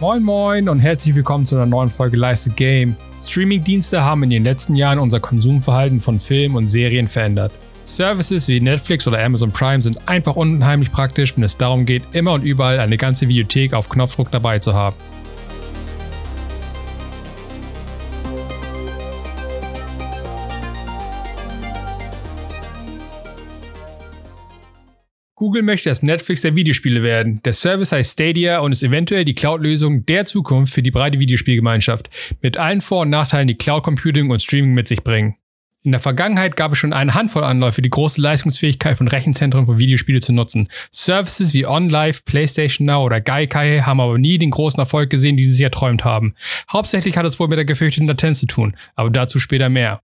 Moin Moin und herzlich willkommen zu einer neuen Folge the Game. Streamingdienste haben in den letzten Jahren unser Konsumverhalten von Filmen und Serien verändert. Services wie Netflix oder Amazon Prime sind einfach unheimlich praktisch, wenn es darum geht, immer und überall eine ganze Videothek auf Knopfdruck dabei zu haben. Google möchte das Netflix der Videospiele werden. Der Service heißt Stadia und ist eventuell die Cloud-Lösung der Zukunft für die breite Videospielgemeinschaft, mit allen Vor- und Nachteilen, die Cloud Computing und Streaming mit sich bringen. In der Vergangenheit gab es schon eine Handvoll Anläufe, die große Leistungsfähigkeit von Rechenzentren für Videospiele zu nutzen. Services wie OnLive, PlayStation Now oder Gaikai haben aber nie den großen Erfolg gesehen, die sie sich erträumt haben. Hauptsächlich hat es wohl mit der gefürchteten Latenz zu tun, aber dazu später mehr.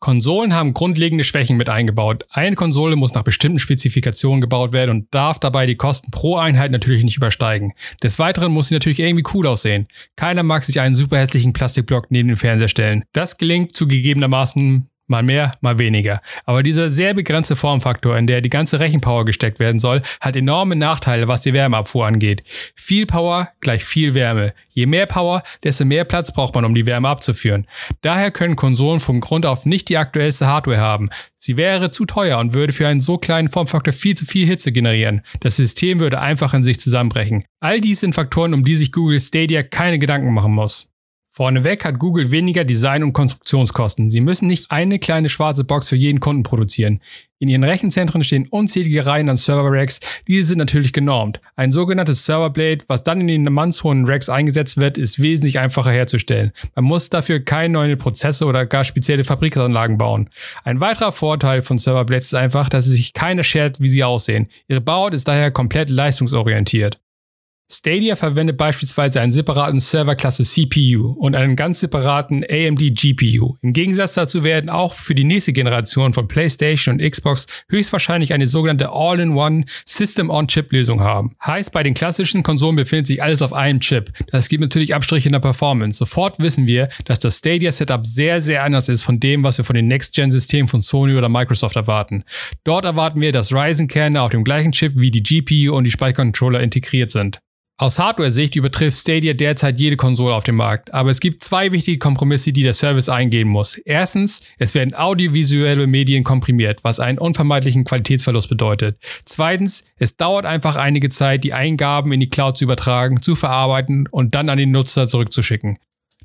Konsolen haben grundlegende Schwächen mit eingebaut. Eine Konsole muss nach bestimmten Spezifikationen gebaut werden und darf dabei die Kosten pro Einheit natürlich nicht übersteigen. Des Weiteren muss sie natürlich irgendwie cool aussehen. Keiner mag sich einen super hässlichen Plastikblock neben den Fernseher stellen. Das gelingt zugegebenermaßen Mal mehr, mal weniger. Aber dieser sehr begrenzte Formfaktor, in der die ganze Rechenpower gesteckt werden soll, hat enorme Nachteile, was die Wärmeabfuhr angeht. Viel Power gleich viel Wärme. Je mehr Power, desto mehr Platz braucht man, um die Wärme abzuführen. Daher können Konsolen vom Grund auf nicht die aktuellste Hardware haben. Sie wäre zu teuer und würde für einen so kleinen Formfaktor viel zu viel Hitze generieren. Das System würde einfach in sich zusammenbrechen. All dies sind Faktoren, um die sich Google Stadia keine Gedanken machen muss. Vorneweg hat Google weniger Design- und Konstruktionskosten. Sie müssen nicht eine kleine schwarze Box für jeden Kunden produzieren. In ihren Rechenzentren stehen unzählige Reihen an Server-Racks, diese sind natürlich genormt. Ein sogenanntes Serverblade, was dann in den mannshohen Racks eingesetzt wird, ist wesentlich einfacher herzustellen. Man muss dafür keine neuen Prozesse oder gar spezielle Fabrikanlagen bauen. Ein weiterer Vorteil von Serverblades ist einfach, dass sich keiner schert, wie sie aussehen. Ihre Bauart ist daher komplett leistungsorientiert. Stadia verwendet beispielsweise einen separaten Serverklasse CPU und einen ganz separaten AMD GPU. Im Gegensatz dazu werden auch für die nächste Generation von PlayStation und Xbox höchstwahrscheinlich eine sogenannte All-in-One System-on-Chip-Lösung haben. Heißt, bei den klassischen Konsolen befindet sich alles auf einem Chip. Das gibt natürlich Abstriche in der Performance. Sofort wissen wir, dass das Stadia-Setup sehr, sehr anders ist von dem, was wir von den Next-Gen-Systemen von Sony oder Microsoft erwarten. Dort erwarten wir, dass Ryzen-Kerne auf dem gleichen Chip wie die GPU und die Speichercontroller integriert sind. Aus Hardware-Sicht übertrifft Stadia derzeit jede Konsole auf dem Markt, aber es gibt zwei wichtige Kompromisse, die der Service eingehen muss. Erstens, es werden audiovisuelle Medien komprimiert, was einen unvermeidlichen Qualitätsverlust bedeutet. Zweitens, es dauert einfach einige Zeit, die Eingaben in die Cloud zu übertragen, zu verarbeiten und dann an den Nutzer zurückzuschicken.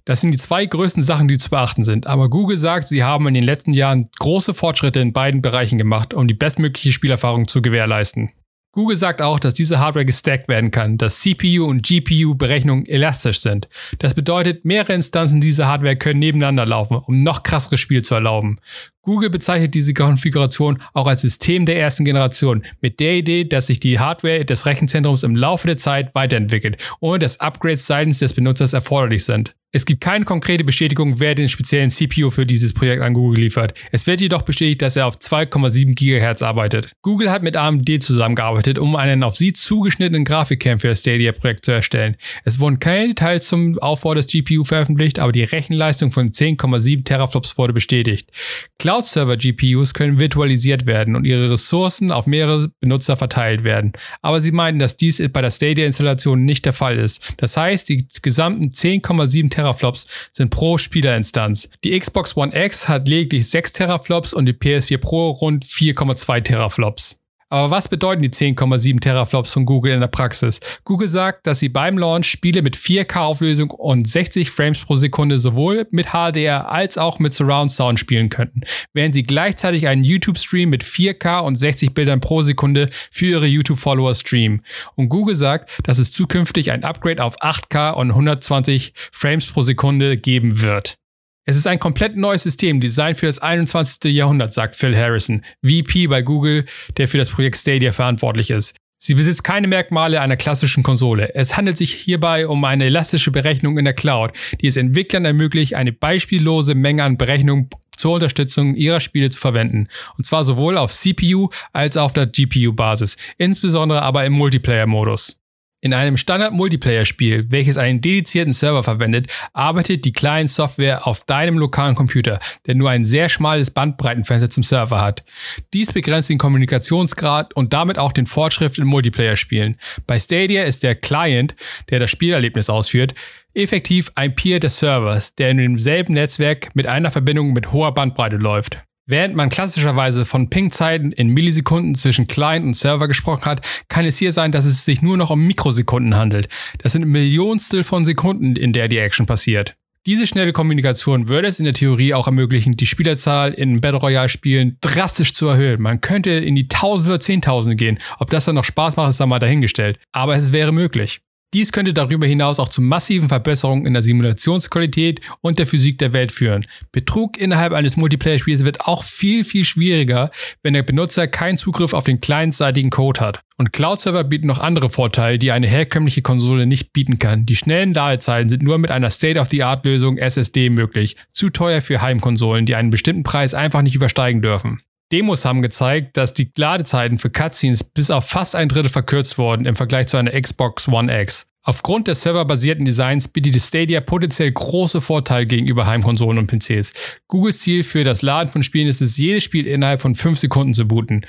Das sind die zwei größten Sachen, die zu beachten sind. Aber Google sagt, sie haben in den letzten Jahren große Fortschritte in beiden Bereichen gemacht, um die bestmögliche Spielerfahrung zu gewährleisten. Google sagt auch, dass diese Hardware gestackt werden kann, dass CPU und GPU Berechnungen elastisch sind. Das bedeutet, mehrere Instanzen dieser Hardware können nebeneinander laufen, um noch krasseres Spiel zu erlauben. Google bezeichnet diese Konfiguration auch als System der ersten Generation, mit der Idee, dass sich die Hardware des Rechenzentrums im Laufe der Zeit weiterentwickelt, ohne dass Upgrades seitens des Benutzers erforderlich sind. Es gibt keine konkrete Bestätigung, wer den speziellen CPU für dieses Projekt an Google liefert. Es wird jedoch bestätigt, dass er auf 2,7 GHz arbeitet. Google hat mit AMD zusammengearbeitet, um einen auf sie zugeschnittenen Grafikkern für das Stadia-Projekt zu erstellen. Es wurden keine Details zum Aufbau des GPU veröffentlicht, aber die Rechenleistung von 10,7 Teraflops wurde bestätigt. Cloud-Server-GPUs können virtualisiert werden und ihre Ressourcen auf mehrere Benutzer verteilt werden. Aber sie meinen, dass dies bei der Stadia-Installation nicht der Fall ist. Das heißt, die gesamten 10,7 Teraflops Teraflops sind pro Spielerinstanz. Die Xbox One X hat lediglich 6 Teraflops und die PS4 Pro rund 4,2 Teraflops. Aber was bedeuten die 10,7 Teraflops von Google in der Praxis? Google sagt, dass sie beim Launch Spiele mit 4K-Auflösung und 60 Frames pro Sekunde sowohl mit HDR als auch mit Surround Sound spielen könnten, während sie gleichzeitig einen YouTube-Stream mit 4K und 60 Bildern pro Sekunde für ihre YouTube-Follower streamen. Und Google sagt, dass es zukünftig ein Upgrade auf 8K und 120 Frames pro Sekunde geben wird. Es ist ein komplett neues System, Design für das 21. Jahrhundert, sagt Phil Harrison, VP bei Google, der für das Projekt Stadia verantwortlich ist. Sie besitzt keine Merkmale einer klassischen Konsole. Es handelt sich hierbei um eine elastische Berechnung in der Cloud, die es Entwicklern ermöglicht, eine beispiellose Menge an Berechnungen zur Unterstützung ihrer Spiele zu verwenden. Und zwar sowohl auf CPU als auch auf der GPU-Basis, insbesondere aber im Multiplayer-Modus. In einem Standard-Multiplayer-Spiel, welches einen dedizierten Server verwendet, arbeitet die Client-Software auf deinem lokalen Computer, der nur ein sehr schmales Bandbreitenfenster zum Server hat. Dies begrenzt den Kommunikationsgrad und damit auch den Fortschritt in Multiplayer-Spielen. Bei Stadia ist der Client, der das Spielerlebnis ausführt, effektiv ein Peer des Servers, der in demselben Netzwerk mit einer Verbindung mit hoher Bandbreite läuft. Während man klassischerweise von Ping-Zeiten in Millisekunden zwischen Client und Server gesprochen hat, kann es hier sein, dass es sich nur noch um Mikrosekunden handelt. Das sind Millionstel von Sekunden, in der die Action passiert. Diese schnelle Kommunikation würde es in der Theorie auch ermöglichen, die Spielerzahl in Battle Royale Spielen drastisch zu erhöhen. Man könnte in die Tausende oder Zehntausende gehen. Ob das dann noch Spaß macht, ist dann mal dahingestellt. Aber es wäre möglich. Dies könnte darüber hinaus auch zu massiven Verbesserungen in der Simulationsqualität und der Physik der Welt führen. Betrug innerhalb eines Multiplayer-Spiels wird auch viel, viel schwieriger, wenn der Benutzer keinen Zugriff auf den clientseitigen Code hat. Und Cloud-Server bieten noch andere Vorteile, die eine herkömmliche Konsole nicht bieten kann. Die schnellen Ladezeiten sind nur mit einer State-of-the-Art-Lösung SSD möglich. Zu teuer für Heimkonsolen, die einen bestimmten Preis einfach nicht übersteigen dürfen. Demos haben gezeigt, dass die Ladezeiten für Cutscenes bis auf fast ein Drittel verkürzt wurden im Vergleich zu einer Xbox One X. Aufgrund des serverbasierten Designs bietet Stadia potenziell große Vorteile gegenüber Heimkonsolen und PCs. Googles Ziel für das Laden von Spielen ist es, jedes Spiel innerhalb von 5 Sekunden zu booten.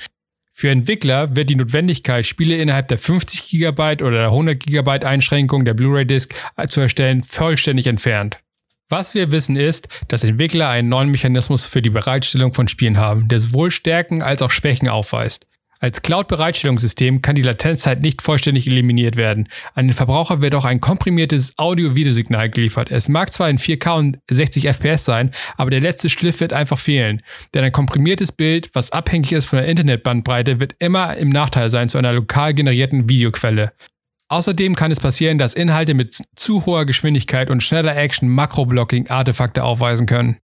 Für Entwickler wird die Notwendigkeit, Spiele innerhalb der 50 GB oder der 100 GB Einschränkung der Blu-ray-Disc zu erstellen, vollständig entfernt. Was wir wissen ist, dass Entwickler einen neuen Mechanismus für die Bereitstellung von Spielen haben, der sowohl Stärken als auch Schwächen aufweist. Als Cloud-Bereitstellungssystem kann die Latenzzeit nicht vollständig eliminiert werden. An den Verbraucher wird auch ein komprimiertes Audio-Videosignal geliefert. Es mag zwar in 4K und 60 FPS sein, aber der letzte Schliff wird einfach fehlen. Denn ein komprimiertes Bild, was abhängig ist von der Internetbandbreite, wird immer im Nachteil sein zu einer lokal generierten Videoquelle. Außerdem kann es passieren, dass Inhalte mit zu hoher Geschwindigkeit und schneller Action Makro-Blocking-Artefakte aufweisen können.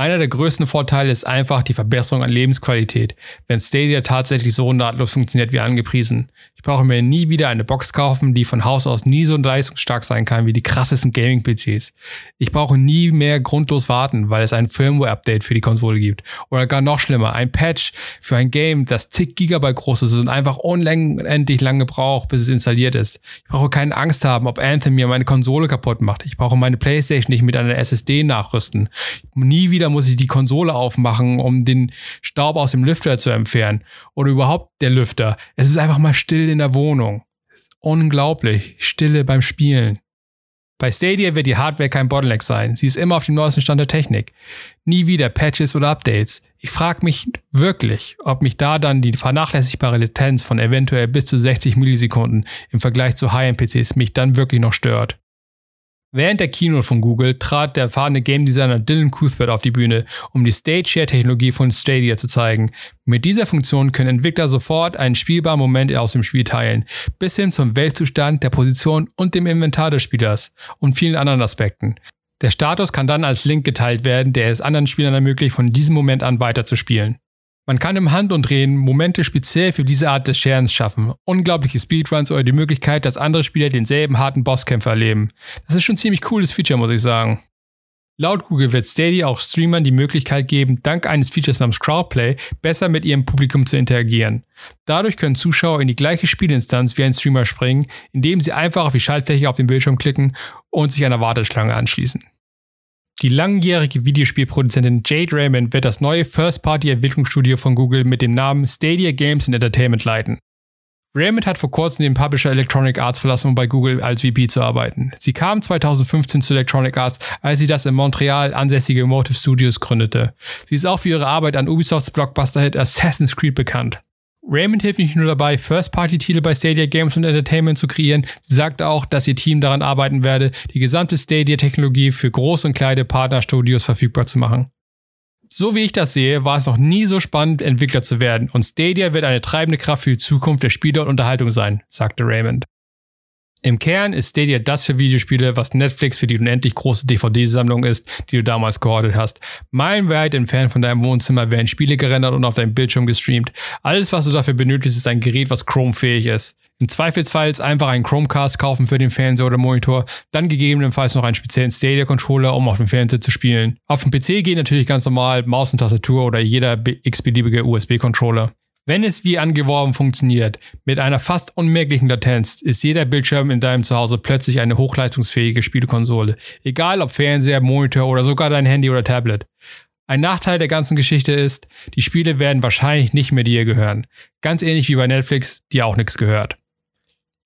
Einer der größten Vorteile ist einfach die Verbesserung an Lebensqualität, wenn Stadia tatsächlich so nahtlos funktioniert wie angepriesen. Ich brauche mir nie wieder eine Box kaufen, die von Haus aus nie so leistungsstark sein kann wie die krassesten Gaming-PCs. Ich brauche nie mehr grundlos warten, weil es ein Firmware-Update für die Konsole gibt. Oder gar noch schlimmer, ein Patch für ein Game, das zig Gigabyte groß ist und einfach unendlich lange braucht, bis es installiert ist. Ich brauche keine Angst haben, ob Anthem mir meine Konsole kaputt macht. Ich brauche meine Playstation nicht mit einer SSD nachrüsten. Nie wieder muss ich die Konsole aufmachen, um den Staub aus dem Lüfter zu entfernen. Oder überhaupt der Lüfter. Es ist einfach mal still in der Wohnung. Unglaublich. Stille beim Spielen. Bei Stadia wird die Hardware kein Bottleneck sein. Sie ist immer auf dem neuesten Stand der Technik. Nie wieder Patches oder Updates. Ich frage mich wirklich, ob mich da dann die vernachlässigbare Latenz von eventuell bis zu 60 Millisekunden im Vergleich zu High-End-PCs mich dann wirklich noch stört. Während der Keynote von Google trat der erfahrene Game Designer Dylan Cuthbert auf die Bühne, um die Stage Share Technologie von Stadia zu zeigen. Mit dieser Funktion können Entwickler sofort einen spielbaren Moment aus dem Spiel teilen, bis hin zum Weltzustand, der Position und dem Inventar des Spielers und vielen anderen Aspekten. Der Status kann dann als Link geteilt werden, der es anderen Spielern ermöglicht, von diesem Moment an weiterzuspielen. Man kann im Handumdrehen Momente speziell für diese Art des Sharens schaffen, unglaubliche Speedruns oder die Möglichkeit, dass andere Spieler denselben harten Bosskämpfer erleben. Das ist schon ein ziemlich cooles Feature, muss ich sagen. Laut Google wird Stadia auch Streamern die Möglichkeit geben, dank eines Features namens Crowdplay besser mit ihrem Publikum zu interagieren. Dadurch können Zuschauer in die gleiche Spielinstanz wie ein Streamer springen, indem sie einfach auf die Schaltfläche auf dem Bildschirm klicken und sich einer Warteschlange anschließen. Die langjährige Videospielproduzentin Jade Raymond wird das neue First-Party-Entwicklungsstudio von Google mit dem Namen Stadia Games and Entertainment leiten. Raymond hat vor kurzem den Publisher Electronic Arts verlassen, um bei Google als VP zu arbeiten. Sie kam 2015 zu Electronic Arts, als sie das in Montreal ansässige Motive Studios gründete. Sie ist auch für ihre Arbeit an Ubisofts Blockbuster-Hit Assassin's Creed bekannt. Raymond hilft nicht nur dabei, First-Party-Titel bei Stadia Games und Entertainment zu kreieren, sie sagt auch, dass ihr Team daran arbeiten werde, die gesamte Stadia-Technologie für groß und kleine Partnerstudios verfügbar zu machen. So wie ich das sehe, war es noch nie so spannend, Entwickler zu werden und Stadia wird eine treibende Kraft für die Zukunft der Spiele und Unterhaltung sein, sagte Raymond. Im Kern ist Stadia das für Videospiele, was Netflix für die unendlich große DVD-Sammlung ist, die du damals gehortet hast. Meilenweit entfernt von deinem Wohnzimmer werden Spiele gerendert und auf deinem Bildschirm gestreamt. Alles, was du dafür benötigst, ist ein Gerät, was Chrome-fähig ist. Im Zweifelsfall einfach einen Chromecast kaufen für den Fernseher oder Monitor, dann gegebenenfalls noch einen speziellen Stadia-Controller, um auf dem Fernseher zu spielen. Auf dem PC geht natürlich ganz normal Maus und Tastatur oder jeder x-beliebige USB-Controller. Wenn es wie angeworben funktioniert, mit einer fast unmerklichen Latenz, ist jeder Bildschirm in deinem Zuhause plötzlich eine hochleistungsfähige Spielekonsole. Egal ob Fernseher, Monitor oder sogar dein Handy oder Tablet. Ein Nachteil der ganzen Geschichte ist, die Spiele werden wahrscheinlich nicht mehr dir gehören. Ganz ähnlich wie bei Netflix, die auch nichts gehört.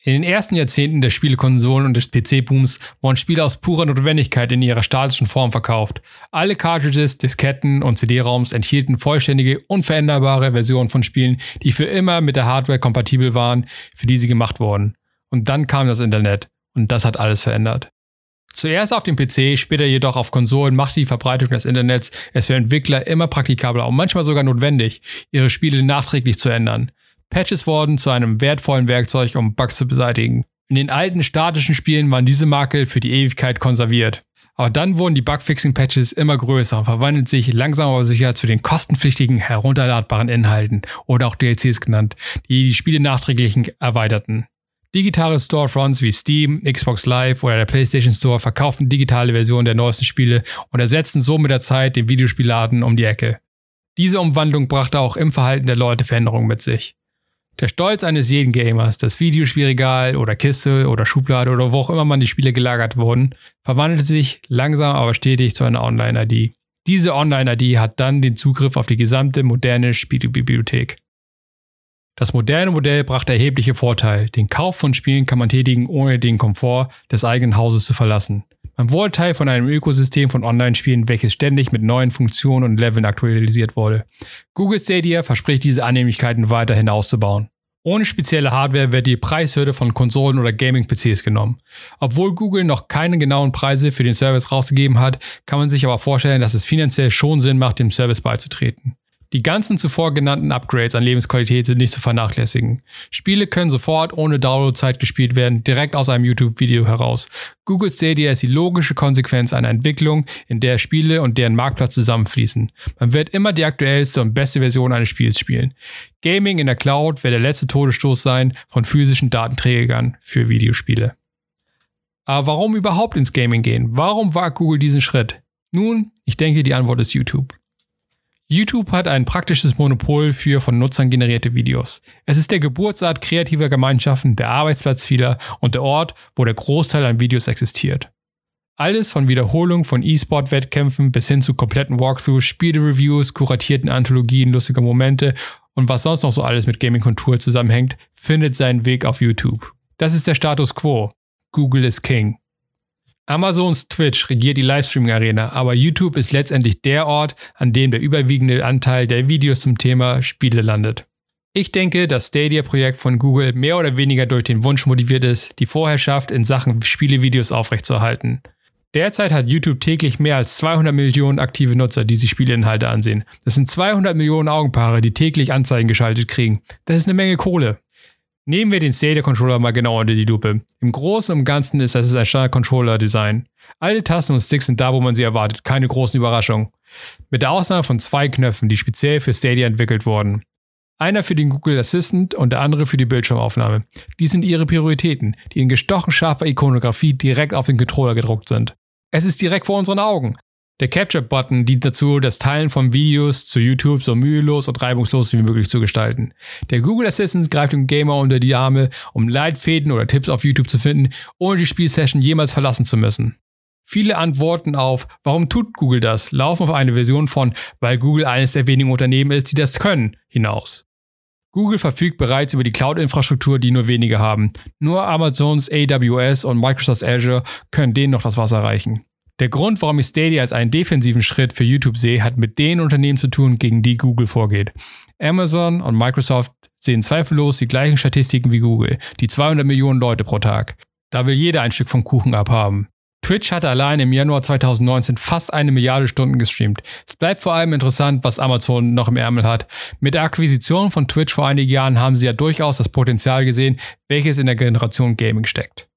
In den ersten Jahrzehnten der Spielekonsolen und des PC-Booms wurden Spiele aus purer Notwendigkeit in ihrer statischen Form verkauft. Alle Cartridges, Disketten und CD-Raums enthielten vollständige, unveränderbare Versionen von Spielen, die für immer mit der Hardware kompatibel waren, für die sie gemacht wurden. Und dann kam das Internet und das hat alles verändert. Zuerst auf dem PC, später jedoch auf Konsolen machte die Verbreitung des Internets es für Entwickler immer praktikabler und manchmal sogar notwendig, ihre Spiele nachträglich zu ändern. Patches wurden zu einem wertvollen Werkzeug, um Bugs zu beseitigen. In den alten statischen Spielen waren diese Makel für die Ewigkeit konserviert. Aber dann wurden die Bugfixing-Patches immer größer und verwandelten sich langsam aber sicher zu den kostenpflichtigen herunterladbaren Inhalten oder auch DLCs genannt, die die Spiele nachträglich erweiterten. Digitale Storefronts wie Steam, Xbox Live oder der PlayStation Store verkauften digitale Versionen der neuesten Spiele und ersetzten so mit der Zeit den Videospielladen um die Ecke. Diese Umwandlung brachte auch im Verhalten der Leute Veränderungen mit sich. Der Stolz eines jeden Gamers, das Videospielregal oder Kiste oder Schublade oder wo auch immer man die Spiele gelagert wurden, verwandelte sich langsam aber stetig zu einer Online-ID. Diese Online-ID hat dann den Zugriff auf die gesamte moderne Spielebibliothek. Das moderne Modell brachte erhebliche Vorteile. Den Kauf von Spielen kann man tätigen, ohne den Komfort des eigenen Hauses zu verlassen. Man wurde Teil von einem Ökosystem von Online-Spielen, welches ständig mit neuen Funktionen und Leveln aktualisiert wurde. Google Stadia verspricht diese Annehmlichkeiten weiterhin auszubauen. Ohne spezielle Hardware wird die Preishürde von Konsolen oder Gaming-PCs genommen. Obwohl Google noch keine genauen Preise für den Service rausgegeben hat, kann man sich aber vorstellen, dass es finanziell schon Sinn macht, dem Service beizutreten. Die ganzen zuvor genannten Upgrades an Lebensqualität sind nicht zu vernachlässigen. Spiele können sofort ohne Downloadzeit gespielt werden, direkt aus einem YouTube-Video heraus. Google Stadia ist die logische Konsequenz einer Entwicklung, in der Spiele und deren Marktplatz zusammenfließen. Man wird immer die aktuellste und beste Version eines Spiels spielen. Gaming in der Cloud wird der letzte Todesstoß sein von physischen Datenträgern für Videospiele. Aber warum überhaupt ins Gaming gehen? Warum wagt Google diesen Schritt? Nun, ich denke, die Antwort ist YouTube. YouTube hat ein praktisches Monopol für von Nutzern generierte Videos. Es ist der Geburtsort kreativer Gemeinschaften, der Arbeitsplatz vieler und der Ort, wo der Großteil an Videos existiert. Alles von Wiederholung von E-Sport-Wettkämpfen bis hin zu kompletten Walkthroughs, Spiele-Reviews, kuratierten Anthologien lustiger Momente und was sonst noch so alles mit Gaming-Kultur zusammenhängt, findet seinen Weg auf YouTube. Das ist der Status quo. Google is King. Amazons Twitch regiert die Livestreaming-Arena, aber YouTube ist letztendlich der Ort, an dem der überwiegende Anteil der Videos zum Thema Spiele landet. Ich denke, das Stadia-Projekt von Google mehr oder weniger durch den Wunsch motiviert ist, die Vorherrschaft in Sachen Spielevideos aufrechtzuerhalten. Derzeit hat YouTube täglich mehr als 200 Millionen aktive Nutzer, die sich Spieleinhalte ansehen. Das sind 200 Millionen Augenpaare, die täglich Anzeigen geschaltet kriegen. Das ist eine Menge Kohle. Nehmen wir den Stadia Controller mal genau unter die Lupe. Im Großen und Ganzen ist das ein Standard Controller Design. Alle Tasten und Sticks sind da, wo man sie erwartet, keine großen Überraschungen. Mit der Ausnahme von zwei Knöpfen, die speziell für Stadia entwickelt wurden. Einer für den Google Assistant und der andere für die Bildschirmaufnahme. Dies sind ihre Prioritäten, die in gestochen scharfer Ikonografie direkt auf den Controller gedruckt sind. Es ist direkt vor unseren Augen. Der Capture-Button dient dazu, das Teilen von Videos zu YouTube so mühelos und reibungslos wie möglich zu gestalten. Der Google Assistant greift dem Gamer unter die Arme, um Leitfäden oder Tipps auf YouTube zu finden, ohne die Spielsession jemals verlassen zu müssen. Viele Antworten auf, warum tut Google das, laufen auf eine Version von, weil Google eines der wenigen Unternehmen ist, die das können, hinaus. Google verfügt bereits über die Cloud-Infrastruktur, die nur wenige haben. Nur Amazons AWS und Microsoft Azure können denen noch das Wasser reichen. Der Grund, warum ich Stadia als einen defensiven Schritt für YouTube sehe, hat mit den Unternehmen zu tun, gegen die Google vorgeht. Amazon und Microsoft sehen zweifellos die gleichen Statistiken wie Google, die 200 Millionen Leute pro Tag. Da will jeder ein Stück vom Kuchen abhaben. Twitch hatte allein im Januar 2019 fast eine Milliarde Stunden gestreamt. Es bleibt vor allem interessant, was Amazon noch im Ärmel hat. Mit der Akquisition von Twitch vor einigen Jahren haben sie ja durchaus das Potenzial gesehen, welches in der Generation Gaming steckt.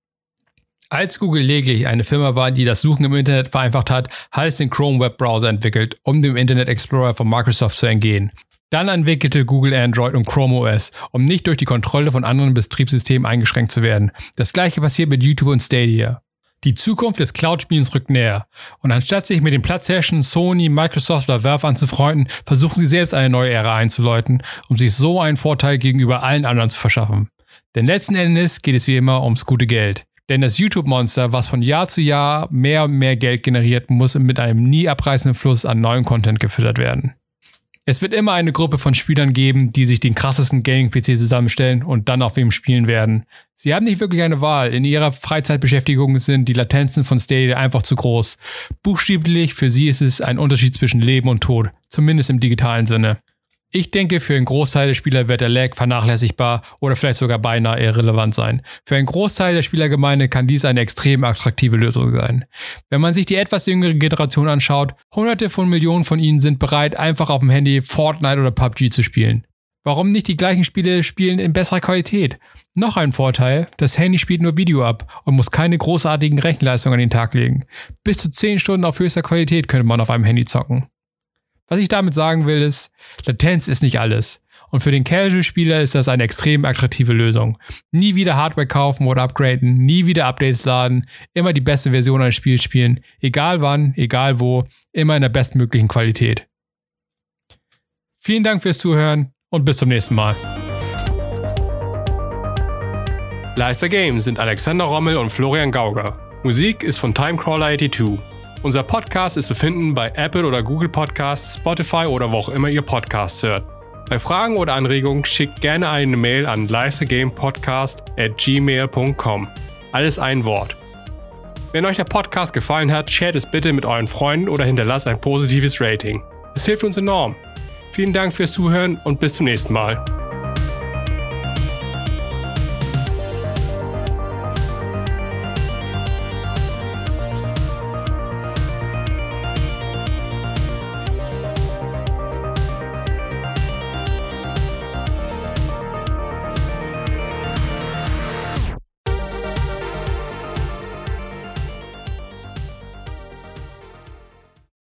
Als Google lediglich eine Firma war, die das Suchen im Internet vereinfacht hat, hat es den Chrome Web Browser entwickelt, um dem Internet Explorer von Microsoft zu entgehen. Dann entwickelte Google Android und Chrome OS, um nicht durch die Kontrolle von anderen Betriebssystemen eingeschränkt zu werden. Das gleiche passiert mit YouTube und Stadia. Die Zukunft des Cloud-Spielens rückt näher. Und anstatt sich mit den Platzherrschen Sony, Microsoft oder Valve anzufreunden, versuchen sie selbst eine neue Ära einzuläuten, um sich so einen Vorteil gegenüber allen anderen zu verschaffen. Denn letzten Endes geht es wie immer ums gute Geld. Denn das YouTube-Monster, was von Jahr zu Jahr mehr und mehr Geld generiert, muss mit einem nie abreißenden Fluss an neuem Content gefüttert werden. Es wird immer eine Gruppe von Spielern geben, die sich den krassesten Gaming-PC zusammenstellen und dann auf ihm spielen werden. Sie haben nicht wirklich eine Wahl. In ihrer Freizeitbeschäftigung sind die Latenzen von Stadia einfach zu groß. Buchstäblich für sie ist es ein Unterschied zwischen Leben und Tod, zumindest im digitalen Sinne. Ich denke, für einen Großteil der Spieler wird der Lag vernachlässigbar oder vielleicht sogar beinahe irrelevant sein. Für einen Großteil der Spielergemeinde kann dies eine extrem attraktive Lösung sein. Wenn man sich die etwas jüngere Generation anschaut, hunderte von Millionen von ihnen sind bereit, einfach auf dem Handy Fortnite oder PUBG zu spielen. Warum nicht die gleichen Spiele spielen in besserer Qualität? Noch ein Vorteil, das Handy spielt nur Video ab und muss keine großartigen Rechenleistungen an den Tag legen. Bis zu 10 Stunden auf höchster Qualität könnte man auf einem Handy zocken. Was ich damit sagen will, ist, Latenz ist nicht alles. Und für den Casual-Spieler ist das eine extrem attraktive Lösung. Nie wieder Hardware kaufen oder upgraden, nie wieder Updates laden, immer die beste Version eines Spiels spielen, egal wann, egal wo, immer in der bestmöglichen Qualität. Vielen Dank fürs Zuhören und bis zum nächsten Mal. Leister Games sind Alexander Rommel und Florian Gauger. Musik ist von Timecrawler82. Unser Podcast ist zu finden bei Apple oder Google Podcasts, Spotify oder wo auch immer ihr Podcasts hört. Bei Fragen oder Anregungen schickt gerne eine Mail an leistergamepodcast at gmail.com. Alles ein Wort. Wenn euch der Podcast gefallen hat, shared es bitte mit euren Freunden oder hinterlasst ein positives Rating. Es hilft uns enorm. Vielen Dank fürs Zuhören und bis zum nächsten Mal.